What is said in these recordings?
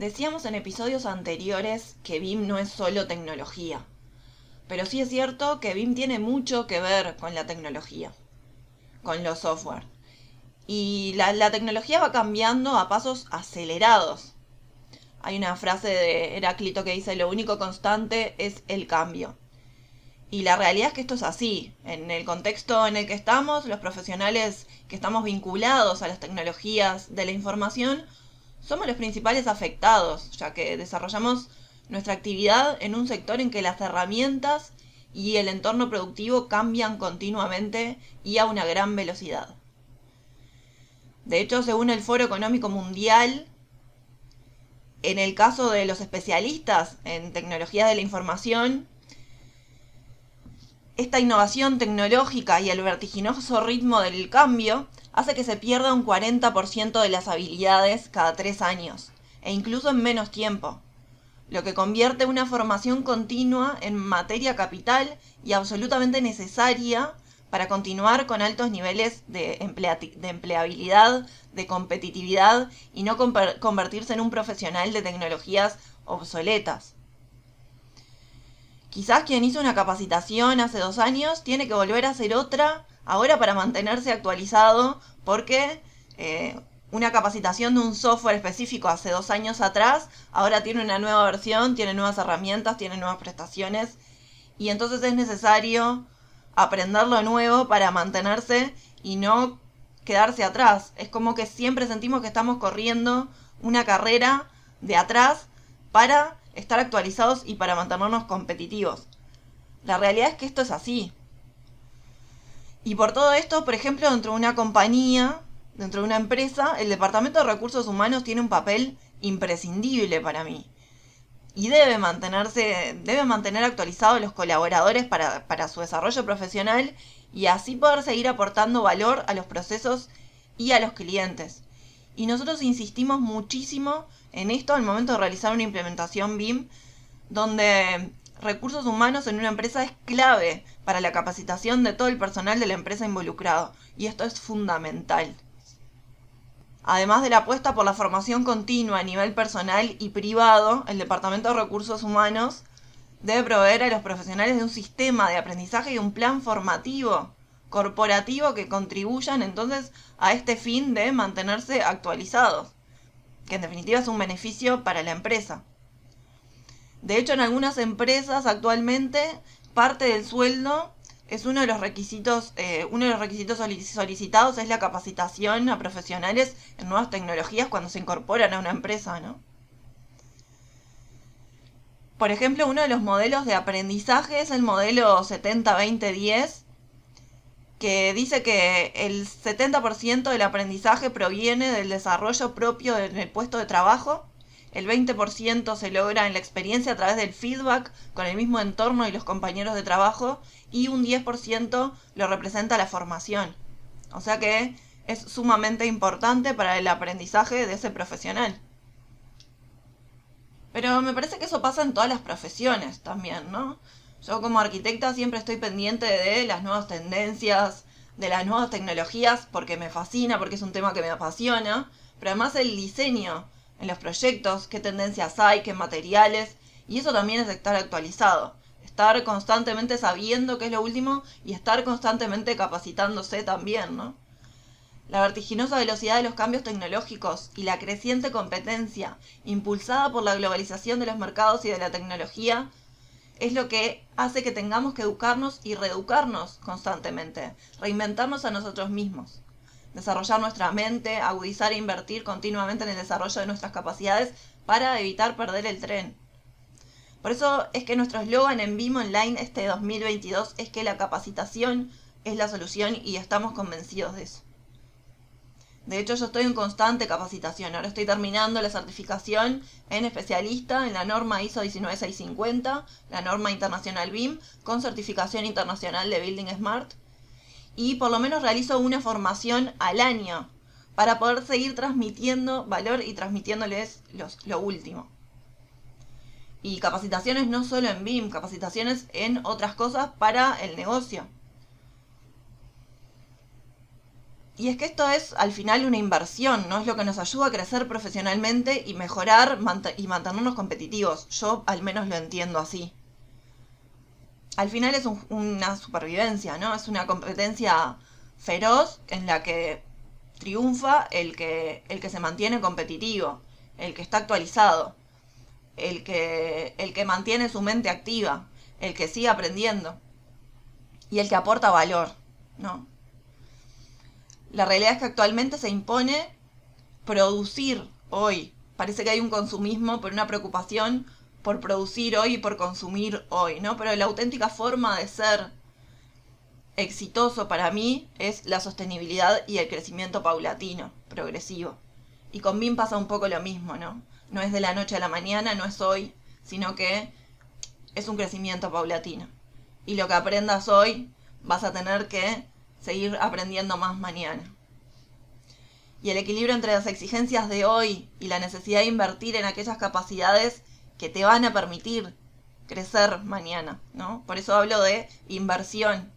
Decíamos en episodios anteriores que BIM no es solo tecnología, pero sí es cierto que BIM tiene mucho que ver con la tecnología, con los software. Y la, tecnología va cambiando a pasos acelerados. Hay una frase de Heráclito que dice, lo único constante es el cambio. Y la realidad es que esto es así. En el contexto en el que estamos, los profesionales que estamos vinculados a las tecnologías de la información, somos los principales afectados, ya que desarrollamos nuestra actividad en un sector en que las herramientas y el entorno productivo cambian continuamente y a una gran velocidad. De hecho, según el Foro Económico Mundial, en el caso de los especialistas en tecnología de la información, esta innovación tecnológica y el vertiginoso ritmo del cambio hace que se pierda un 40% de las habilidades cada tres años, e incluso en menos tiempo, lo que convierte una formación continua en materia capital y absolutamente necesaria para continuar con altos niveles de, empleabilidad, de competitividad y no convertirse en un profesional de tecnologías obsoletas. Quizás quien hizo una capacitación hace dos años tiene que volver a hacer otra ahora para mantenerse actualizado porque eh, una capacitación de un software específico hace dos años atrás ahora tiene una nueva versión, tiene nuevas herramientas, tiene nuevas prestaciones y entonces es necesario aprender lo nuevo para mantenerse y no quedarse atrás. Es como que siempre sentimos que estamos corriendo una carrera de atrás para estar actualizados y para mantenernos competitivos. La realidad es que esto es así. Y por todo esto, por ejemplo, dentro de una compañía, dentro de una empresa, el Departamento de Recursos Humanos tiene un papel imprescindible para mí. Y debe mantenerse, debe mantener actualizados los colaboradores para, para su desarrollo profesional y así poder seguir aportando valor a los procesos y a los clientes. Y nosotros insistimos muchísimo en esto al momento de realizar una implementación BIM, donde recursos humanos en una empresa es clave para la capacitación de todo el personal de la empresa involucrado. Y esto es fundamental. Además de la apuesta por la formación continua a nivel personal y privado, el Departamento de Recursos Humanos debe proveer a los profesionales de un sistema de aprendizaje y un plan formativo corporativo que contribuyan entonces a este fin de mantenerse actualizados, que en definitiva es un beneficio para la empresa. De hecho, en algunas empresas actualmente parte del sueldo es uno de los requisitos, eh, uno de los requisitos solicitados es la capacitación a profesionales en nuevas tecnologías cuando se incorporan a una empresa, ¿no? Por ejemplo, uno de los modelos de aprendizaje es el modelo 70-20-10, que dice que el 70% del aprendizaje proviene del desarrollo propio en el puesto de trabajo, el 20% se logra en la experiencia a través del feedback con el mismo entorno y los compañeros de trabajo y un 10% lo representa la formación. O sea que es sumamente importante para el aprendizaje de ese profesional. Pero me parece que eso pasa en todas las profesiones también, ¿no? Yo como arquitecta siempre estoy pendiente de las nuevas tendencias, de las nuevas tecnologías, porque me fascina, porque es un tema que me apasiona, pero además el diseño en los proyectos, qué tendencias hay, qué materiales, y eso también es estar actualizado, estar constantemente sabiendo qué es lo último y estar constantemente capacitándose también, ¿no? La vertiginosa velocidad de los cambios tecnológicos y la creciente competencia impulsada por la globalización de los mercados y de la tecnología es lo que hace que tengamos que educarnos y reeducarnos constantemente, reinventarnos a nosotros mismos, desarrollar nuestra mente, agudizar e invertir continuamente en el desarrollo de nuestras capacidades para evitar perder el tren. Por eso es que nuestro eslogan en BIM Online este 2022 es que la capacitación es la solución y estamos convencidos de eso. De hecho, yo estoy en constante capacitación. Ahora estoy terminando la certificación en especialista en la norma ISO 19650, la norma internacional BIM, con certificación internacional de Building Smart. Y por lo menos realizo una formación al año para poder seguir transmitiendo valor y transmitiéndoles lo último. Y capacitaciones no solo en BIM, capacitaciones en otras cosas para el negocio. Y es que esto es al final una inversión, ¿no? Es lo que nos ayuda a crecer profesionalmente y mejorar y mantenernos competitivos. Yo al menos lo entiendo así. Al final es una supervivencia, ¿no? Es una competencia feroz en la que triunfa el que, el que se mantiene competitivo, el que está actualizado, el que, el que mantiene su mente activa, el que sigue aprendiendo y el que aporta valor, ¿no? La realidad es que actualmente se impone producir hoy. Parece que hay un consumismo por una preocupación por producir hoy y por consumir hoy, ¿no? Pero la auténtica forma de ser exitoso para mí es la sostenibilidad y el crecimiento paulatino, progresivo. Y con BIM pasa un poco lo mismo, ¿no? No es de la noche a la mañana, no es hoy, sino que es un crecimiento paulatino. Y lo que aprendas hoy vas a tener que seguir aprendiendo más mañana. Y el equilibrio entre las exigencias de hoy y la necesidad de invertir en aquellas capacidades que te van a permitir crecer mañana, ¿no? Por eso hablo de inversión.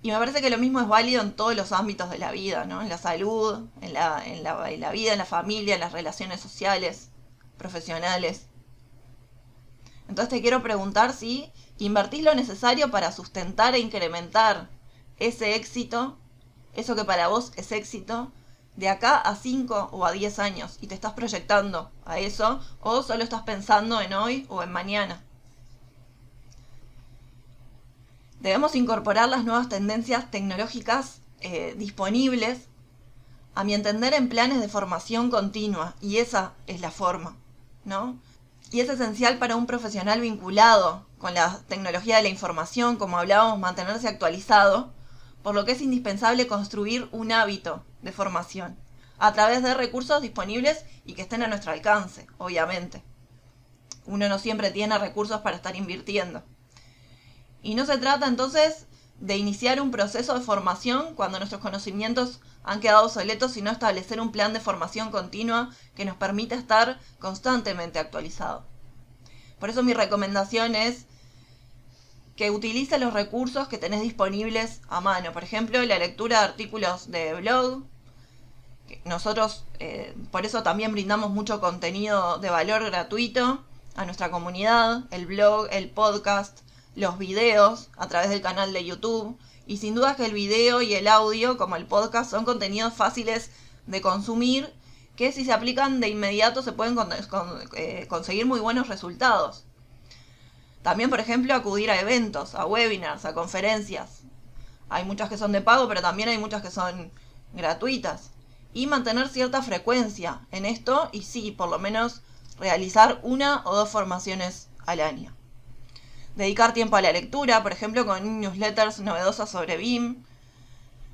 Y me parece que lo mismo es válido en todos los ámbitos de la vida, ¿no? En la salud, en la, en la, en la vida, en la familia, en las relaciones sociales, profesionales. Entonces te quiero preguntar si invertís lo necesario para sustentar e incrementar ese éxito, eso que para vos es éxito, de acá a 5 o a 10 años y te estás proyectando a eso o solo estás pensando en hoy o en mañana. Debemos incorporar las nuevas tendencias tecnológicas eh, disponibles, a mi entender, en planes de formación continua y esa es la forma, ¿no? Y es esencial para un profesional vinculado con la tecnología de la información, como hablábamos, mantenerse actualizado, por lo que es indispensable construir un hábito de formación a través de recursos disponibles y que estén a nuestro alcance, obviamente. Uno no siempre tiene recursos para estar invirtiendo. Y no se trata entonces de iniciar un proceso de formación cuando nuestros conocimientos han quedado obsoletos, sino establecer un plan de formación continua que nos permita estar constantemente actualizados. Por eso mi recomendación es que utilices los recursos que tenés disponibles a mano. Por ejemplo, la lectura de artículos de blog. Nosotros, eh, por eso también brindamos mucho contenido de valor gratuito a nuestra comunidad, el blog, el podcast, los videos a través del canal de YouTube. Y sin duda que el video y el audio, como el podcast, son contenidos fáciles de consumir que si se aplican de inmediato se pueden eh, conseguir muy buenos resultados. También, por ejemplo, acudir a eventos, a webinars, a conferencias. Hay muchas que son de pago, pero también hay muchas que son gratuitas. Y mantener cierta frecuencia en esto y sí, por lo menos realizar una o dos formaciones al año. Dedicar tiempo a la lectura, por ejemplo, con newsletters novedosas sobre BIM,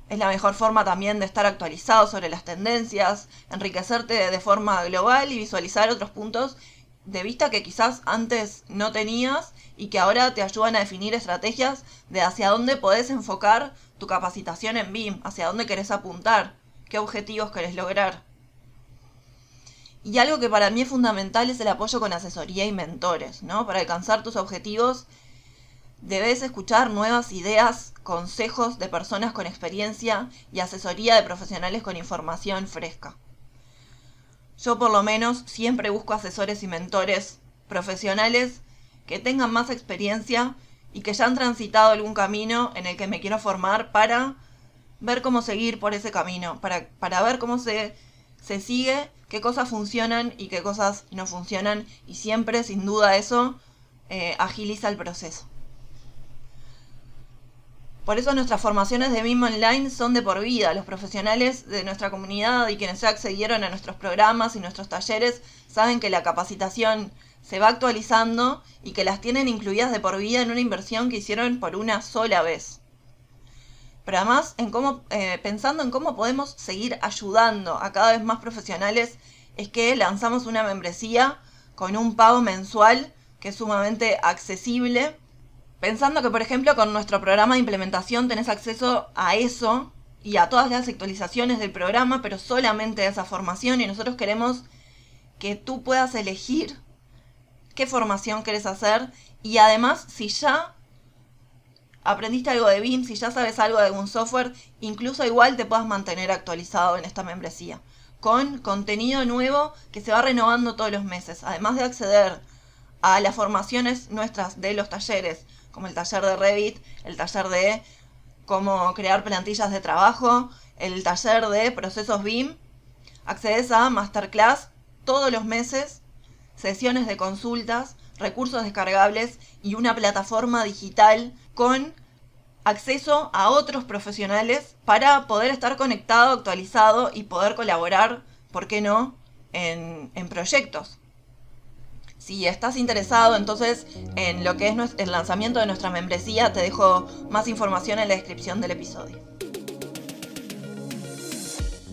es la mejor forma también de estar actualizado sobre las tendencias, enriquecerte de forma global y visualizar otros puntos de vista que quizás antes no tenías y que ahora te ayudan a definir estrategias de hacia dónde podés enfocar tu capacitación en BIM, hacia dónde querés apuntar, qué objetivos querés lograr. Y algo que para mí es fundamental es el apoyo con asesoría y mentores, ¿no? Para alcanzar tus objetivos debes escuchar nuevas ideas, consejos de personas con experiencia y asesoría de profesionales con información fresca. Yo por lo menos siempre busco asesores y mentores profesionales que tengan más experiencia y que ya han transitado algún camino en el que me quiero formar para ver cómo seguir por ese camino, para, para ver cómo se, se sigue, qué cosas funcionan y qué cosas no funcionan y siempre, sin duda, eso eh, agiliza el proceso. Por eso nuestras formaciones de BIM Online son de por vida. Los profesionales de nuestra comunidad y quienes ya accedieron a nuestros programas y nuestros talleres saben que la capacitación se va actualizando y que las tienen incluidas de por vida en una inversión que hicieron por una sola vez. pero además en cómo, eh, pensando en cómo podemos seguir ayudando a cada vez más profesionales, es que lanzamos una membresía con un pago mensual que es sumamente accesible. Pensando que, por ejemplo, con nuestro programa de implementación tenés acceso a eso y a todas las actualizaciones del programa, pero solamente a esa formación y nosotros queremos que tú puedas elegir qué formación querés hacer. Y además si ya aprendiste algo de BIM, si ya sabes algo de algún software, incluso igual te puedas mantener actualizado en esta membresía. Con contenido nuevo que se va renovando todos los meses, además de acceder a las formaciones nuestras de los talleres, como el taller de Revit, el taller de cómo crear plantillas de trabajo, el taller de procesos BIM, accedes a masterclass todos los meses, sesiones de consultas, recursos descargables y una plataforma digital con acceso a otros profesionales para poder estar conectado, actualizado y poder colaborar, ¿por qué no?, en, proyectos. Si estás interesado entonces en lo que es el lanzamiento de nuestra membresía, te dejo más información en la descripción del episodio.